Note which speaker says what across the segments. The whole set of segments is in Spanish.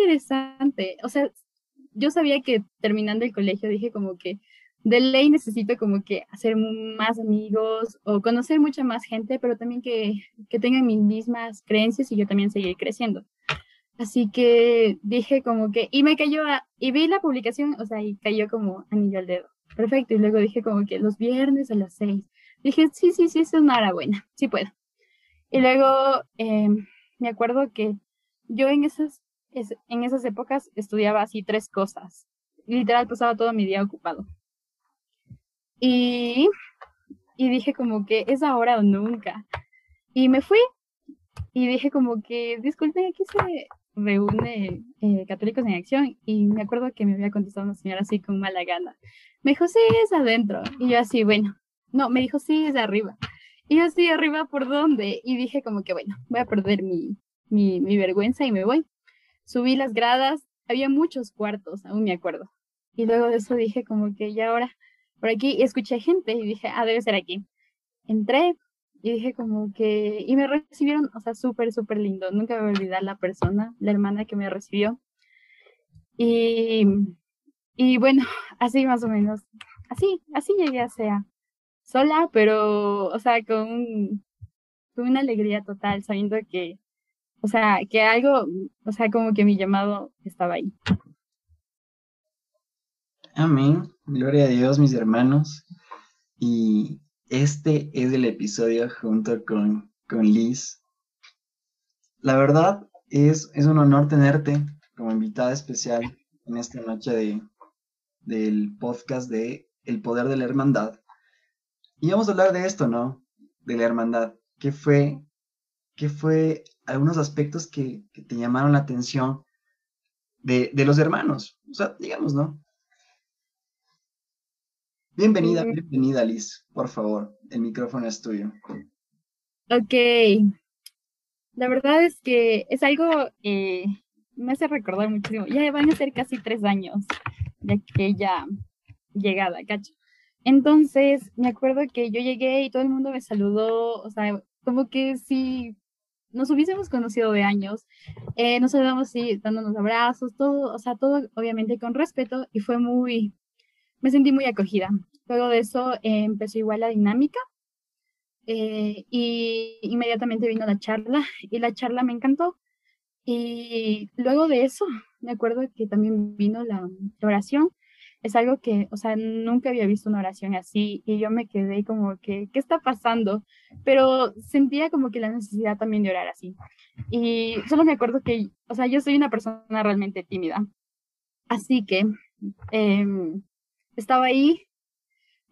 Speaker 1: interesante. O sea, yo sabía que terminando el colegio dije como que de ley necesito como que hacer más amigos o conocer mucha más gente, pero también que, que tengan mis mismas creencias y yo también seguir creciendo. Así que dije como que, y me cayó, y vi la publicación, o sea, y cayó como anillo al dedo. Perfecto. Y luego dije como que los viernes a las seis. Dije, sí, sí, sí, eso es una hora buena, sí puedo. Y luego em, me acuerdo que yo en esas, en esas épocas estudiaba así tres cosas. Literal pasaba todo mi día ocupado. Y, y dije como que es ahora o nunca. Y me fui y dije como que, disculpen, aquí se reúne eh, Católicos en Acción y me acuerdo que me había contestado una señora así con mala gana. Me dijo, sí, es adentro. Y yo así, bueno, no, me dijo, sí, es arriba. Y yo así, arriba, ¿por dónde? Y dije como que, bueno, voy a perder mi, mi, mi vergüenza y me voy. Subí las gradas, había muchos cuartos, aún me acuerdo. Y luego de eso dije como que ya ahora, por aquí, escuché gente y dije, ah, debe ser aquí. Entré, y dije como que, y me recibieron, o sea, súper, súper lindo. Nunca me voy a olvidar la persona, la hermana que me recibió. Y, y bueno, así más o menos, así, así llegué a SEA. Sola, pero, o sea, con, con una alegría total, sabiendo que, o sea, que algo, o sea, como que mi llamado estaba ahí.
Speaker 2: Amén. Gloria a Dios, mis hermanos. Y este es el episodio junto con, con Liz. La verdad es, es un honor tenerte como invitada especial en esta noche de, del podcast de El Poder de la Hermandad. Y vamos a hablar de esto, ¿no? De la hermandad. ¿Qué fue, qué fue algunos aspectos que, que te llamaron la atención de, de, los hermanos? O sea, digamos, ¿no? Bienvenida, bienvenida Liz, por favor, el micrófono es tuyo.
Speaker 1: Ok, la verdad es que es algo eh, me hace recordar muchísimo, ya van a ser casi tres años de aquella llegada, cacho. Entonces, me acuerdo que yo llegué y todo el mundo me saludó, o sea, como que si nos hubiésemos conocido de años, eh, nos saludamos así, dándonos abrazos, todo, o sea, todo obviamente con respeto y fue muy, me sentí muy acogida. Luego de eso eh, empezó igual la dinámica eh, y inmediatamente vino la charla y la charla me encantó. Y luego de eso, me acuerdo que también vino la, oración. Es algo que, o sea, nunca había visto una oración así y yo me quedé como que, ¿qué está pasando? Pero sentía como que la necesidad también de orar así. Y solo me acuerdo que, o sea, yo soy una persona realmente tímida. Así que em, estaba ahí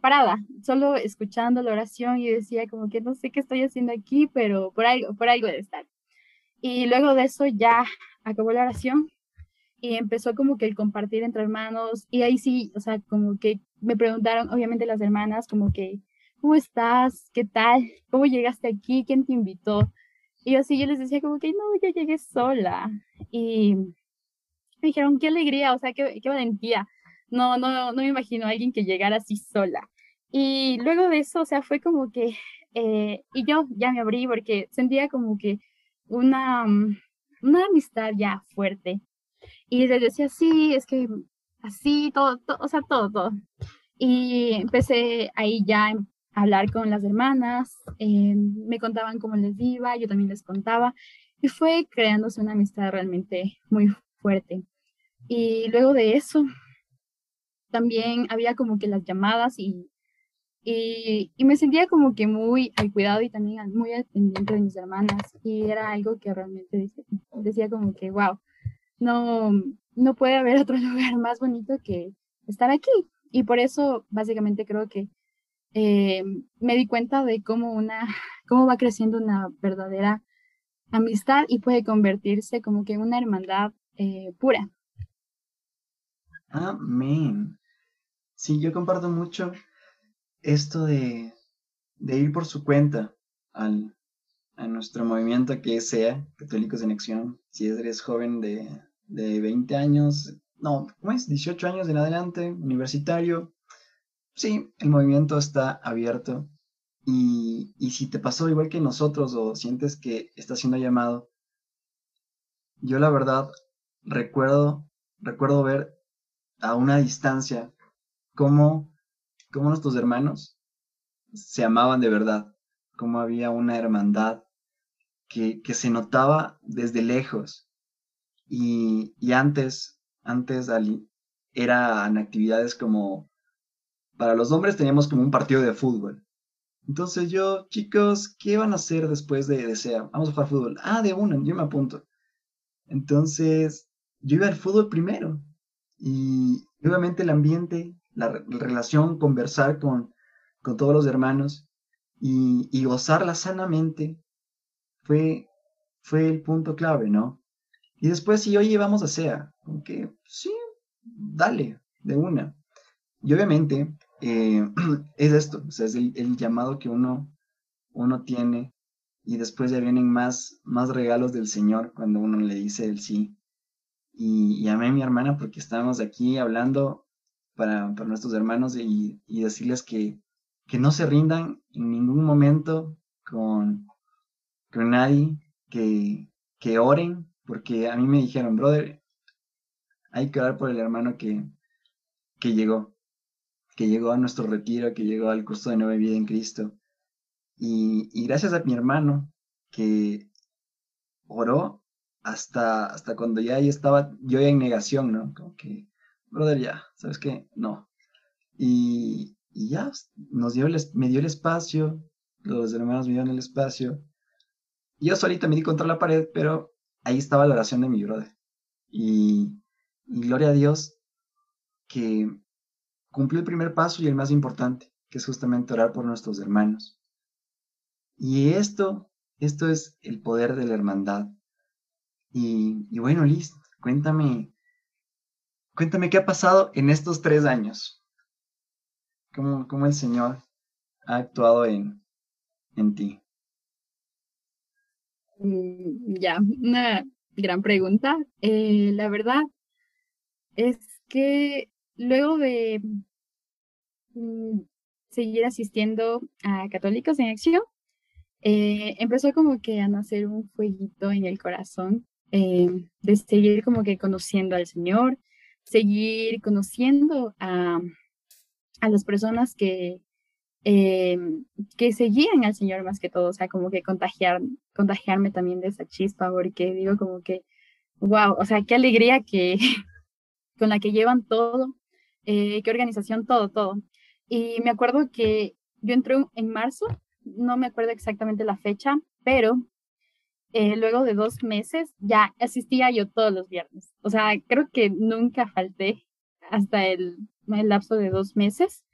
Speaker 1: parada, solo escuchando la oración y decía como que no sé qué estoy haciendo aquí, pero por algo, por algo de estar. Y luego de eso ya acabó la oración y empezó como que el compartir entre hermanos y ahí sí, o sea, como que me preguntaron, obviamente las hermanas, como que, ¿cómo estás? ¿Qué tal? ¿Cómo llegaste aquí? ¿Quién te invitó? Y así yo les decía como que no, yo llegué sola. Y me dijeron, qué alegría, o sea, qué, qué valentía no, no, no me imagino a alguien que llegara así sola. Y luego de eso, o sea, fue como que, eh, y yo ya me abrí porque sentía como que una, mm, una amistad ya fuerte. Y les decía, sí, es que así, todo, o sea, todo, todo. Y empecé ahí ya a hablar con las hermanas, eh, me contaban cómo les iba, yo también les contaba, y fue creándose una amistad realmente muy fuerte. Y luego de eso, también había como que las llamadas y, y, me sentía como que muy al cuidado y también muy al pendiente de mis hermanas y era algo que realmente decía, como que, wow, no, no puede haber otro lugar más bonito que estar aquí. Y por eso básicamente creo que eh, me di cuenta de cómo, una, cómo va creciendo una verdadera amistad y puede convertirse como que en una hermandad eh, pura.
Speaker 2: Amén. Sí, yo comparto mucho esto de, ir por su cuenta al, a nuestro movimiento que sea Católicos en Acción. Si eres joven de, de 20 años, no, ¿cómo es? 18 años en adelante, universitario. Sí, el movimiento está abierto. Y, y si te pasó igual que nosotros o sientes que está siendo llamado, yo la verdad recuerdo, recuerdo ver a una distancia cómo, cómo nuestros hermanos se amaban de verdad, cómo había una hermandad que, que se notaba desde lejos. Y, y antes, antes eran actividades como, para los hombres teníamos como un partido de fútbol. Entonces yo, chicos, ¿qué van a hacer después de, de SEA? Vamos a jugar fútbol. Ah, de una, yo me apunto. Entonces, yo iba al fútbol primero. Y obviamente el ambiente, la, relación, conversar con, con, todos los hermanos y, y, gozarla sanamente fue, fue el punto clave, ¿no? Y después, si oye, vamos a SEA, aunque sí, dale, de una. Y obviamente eh, es esto, o sea, es el, el, llamado que uno, uno tiene y después ya vienen más, más regalos del Señor cuando uno le dice el sí. Y, y amé a mi hermana porque estábamos aquí hablando para, para nuestros hermanos y, y decirles que, que, no se rindan en ningún momento con, con nadie, que, que oren, porque a mí me dijeron, brother, hay que orar por el hermano que, que llegó, que llegó a nuestro retiro, que llegó al curso de Nueva Vida en Cristo. Y, gracias a mi hermano que oró hasta, hasta cuando ya estaba yo en negación, ¿no? Como que, brother, ya, ¿sabes qué? No. Y, ya, nos dio me dio el espacio, los hermanos me dieron el espacio. Yo solita me di contra la pared, pero ahí estaba la oración de mi brother. Y, gloria a Dios que cumplió el primer paso y el más importante, que es justamente orar por nuestros hermanos. Y esto, esto es el poder de la hermandad. Y, bueno, Liz, cuéntame, cuéntame qué ha pasado en estos tres años. ¿Cómo, cómo el Señor ha actuado en, en ti?
Speaker 1: Mm, ya, una gran pregunta. Eh, la verdad es que luego de mm, seguir asistiendo a Católicos en Acción, eh, empezó como que a nacer un fueguito en el corazón eh, de seguir como que conociendo al Señor, seguir conociendo a, a las personas que, eh, que seguían al Señor más que todo, o sea, como que contagiar, contagiarme también de esa chispa, porque digo como que, wow, o sea, qué alegría que con la que llevan todo, qué organización, todo, todo. Y me acuerdo que yo entré en marzo no me acuerdo exactamente la fecha, pero eh, luego de dos meses ya asistía yo todos los viernes. O sea, creo que nunca falté hasta el, el lapso de dos meses.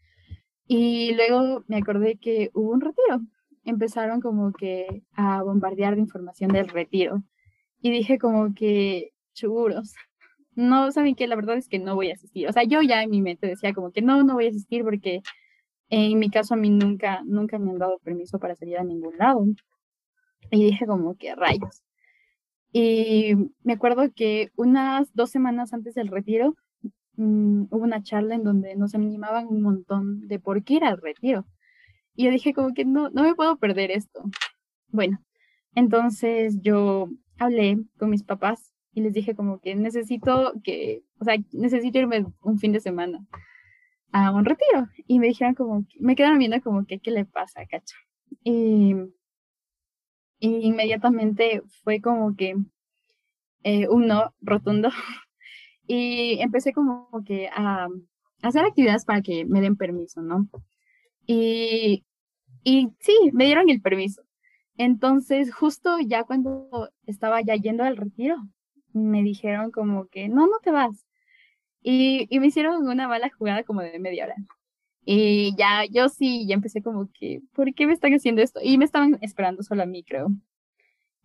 Speaker 1: Y luego me acordé que hubo un retiro. Empezaron como que a bombardear de información del retiro. Y dije como que, churos, no, ¿saben qué? La verdad es que no voy a asistir. O sea, yo ya en mi mente decía como que no, no voy a asistir porque en mi caso, a mí nunca, nunca me han dado permiso para salir a ningún lado. Y dije como que rayos. Y me acuerdo que unas dos semanas antes del retiro mm, hubo una charla en donde nos animaban un montón de por qué ir al retiro. Y yo dije como que no, no me puedo perder esto. Bueno, entonces yo hablé con mis papás y les dije como que necesito que, o sea, necesito irme un fin de semana a un retiro. Y me dijeron como, me quedaron viendo como que, ¿qué le pasa, cacho? Y, inmediatamente fue como que eh, un no rotundo. y empecé como que a, hacer actividades para que me den permiso, ¿no? Y, y sí, me dieron el permiso. Entonces, justo ya cuando estaba ya yendo al retiro, me dijeron como que, no, no te vas. Y, y me hicieron una mala jugada como de media hora. Y ya, yo sí, ya empecé como que, ¿por qué me están haciendo esto? Y me estaban esperando solo a mí, creo.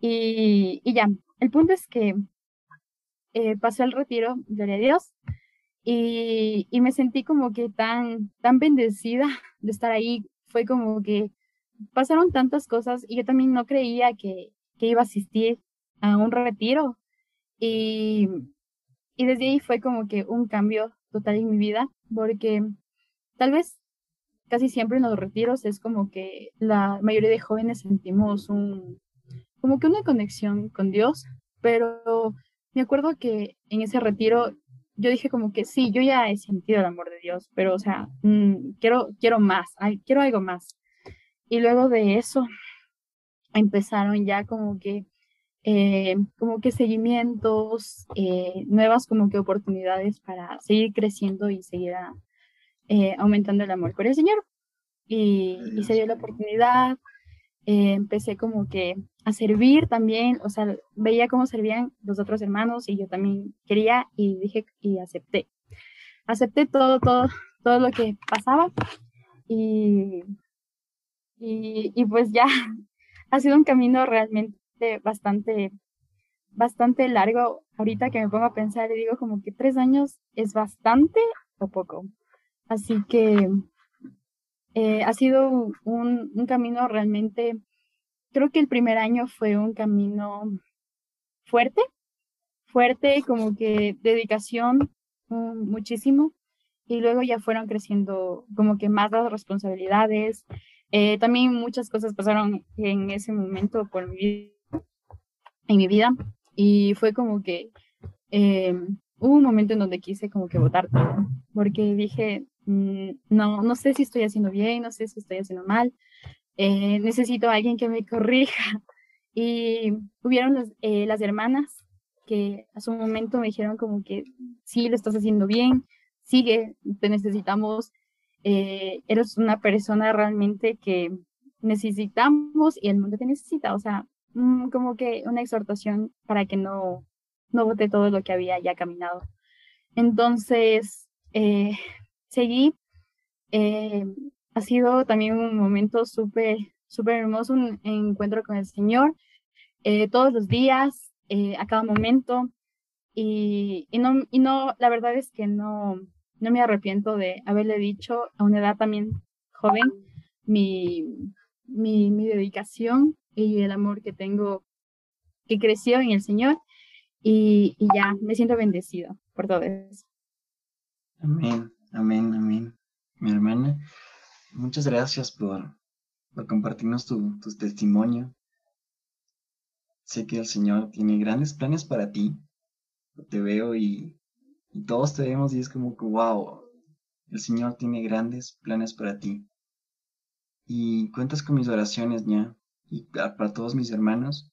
Speaker 1: Y, y ya, el punto es que eh, pasó el retiro, gloria a Dios, y, y, me sentí como que tan, tan bendecida de estar ahí. Fue como que pasaron tantas cosas y yo también no creía que, que iba a asistir a un retiro. Y, y desde ahí fue como que un cambio total en mi vida, porque tal vez casi siempre en los retiros es como que la mayoría de jóvenes sentimos un, como que una conexión con Dios, pero me acuerdo que en ese retiro yo dije como que sí, yo ya he sentido el amor de Dios, pero o sea, mm, quiero, quiero más, quiero algo más. Y luego de eso empezaron ya como que, eh, como que seguimientos, eh, nuevas como que oportunidades para seguir creciendo y seguir eh, aumentando el amor por el Señor. Y, y se dio la oportunidad, empecé como que a servir también, o sea, veía cómo servían los otros hermanos y yo también quería y dije y acepté. Acepté todo, todo, todo lo que pasaba y, y, y pues ya ha sido un camino realmente bastante, bastante largo. Ahorita que me pongo a pensar y digo como que tres años es bastante o poco. Así que eh, ha sido un, camino realmente creo que el primer año fue un camino fuerte, fuerte, como que dedicación mm, muchísimo. Y luego ya fueron creciendo como que más las responsabilidades. Eh, también muchas cosas pasaron en ese momento por mi en mi vida. Y fue como que eh, hubo un momento en donde quise como que votar todo, porque dije, mm, no, no sé si estoy haciendo bien, no sé si estoy haciendo mal, eh, necesito a alguien que me corrija. Y hubieron eh, las hermanas que a su momento me dijeron como que sí, lo estás haciendo bien, sigue, te necesitamos, eh, eres una persona realmente que necesitamos y el mundo te necesita, o sea, mm, como que una exhortación para que no, no vote todo lo que había ya caminado. Entonces, seguí, ha sido también un momento súper, súper hermoso, un encuentro con el Señor, eh, todos los días, eh, a cada momento. Y, y, no, y no, la verdad es que no, no me arrepiento de haberle dicho a una edad también joven mi, mi, mi dedicación y el amor que tengo, que creció en el Señor. Y, y ya, me siento bendecido por todo eso.
Speaker 2: Amén, amén, amén. Mi hermana, Muchas gracias por, compartirnos tu, testimonio. Sé que el Señor tiene grandes planes para ti. Te veo y, todos te vemos y es como que, wow, el Señor tiene grandes planes para ti. Y cuentas con mis oraciones, ya. Y para, todos mis hermanos.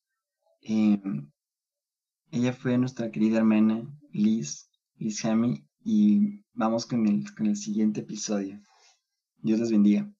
Speaker 2: Em, ella fue nuestra querida hermana Liz, Liz Hammy, y vamos con el, con el siguiente episodio. Dios les bendiga.